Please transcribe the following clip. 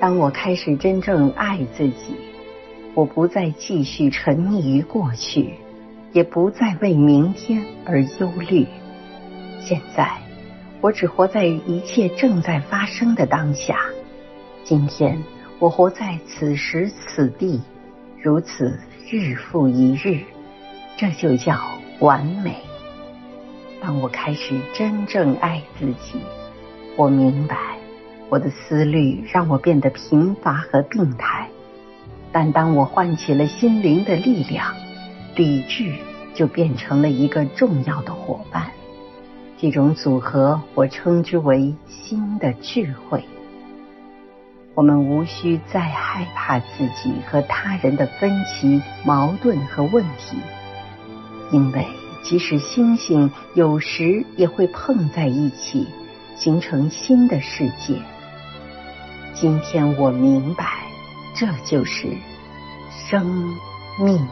当我开始真正爱自己，我不再继续沉溺于过去，也不再为明天而忧虑。现在，我只活在一切正在发生的当下。今天，我活在此时此地，如此日复一日，这就叫完美。当我开始真正爱自己，我明白。我的思虑让我变得贫乏和病态，但当我唤起了心灵的力量，理智就变成了一个重要的伙伴。这种组合，我称之为新的智慧。我们无需再害怕自己和他人的分歧、矛盾和问题，因为即使星星有时也会碰在一起，形成新的世界。今天我明白，这就是生命。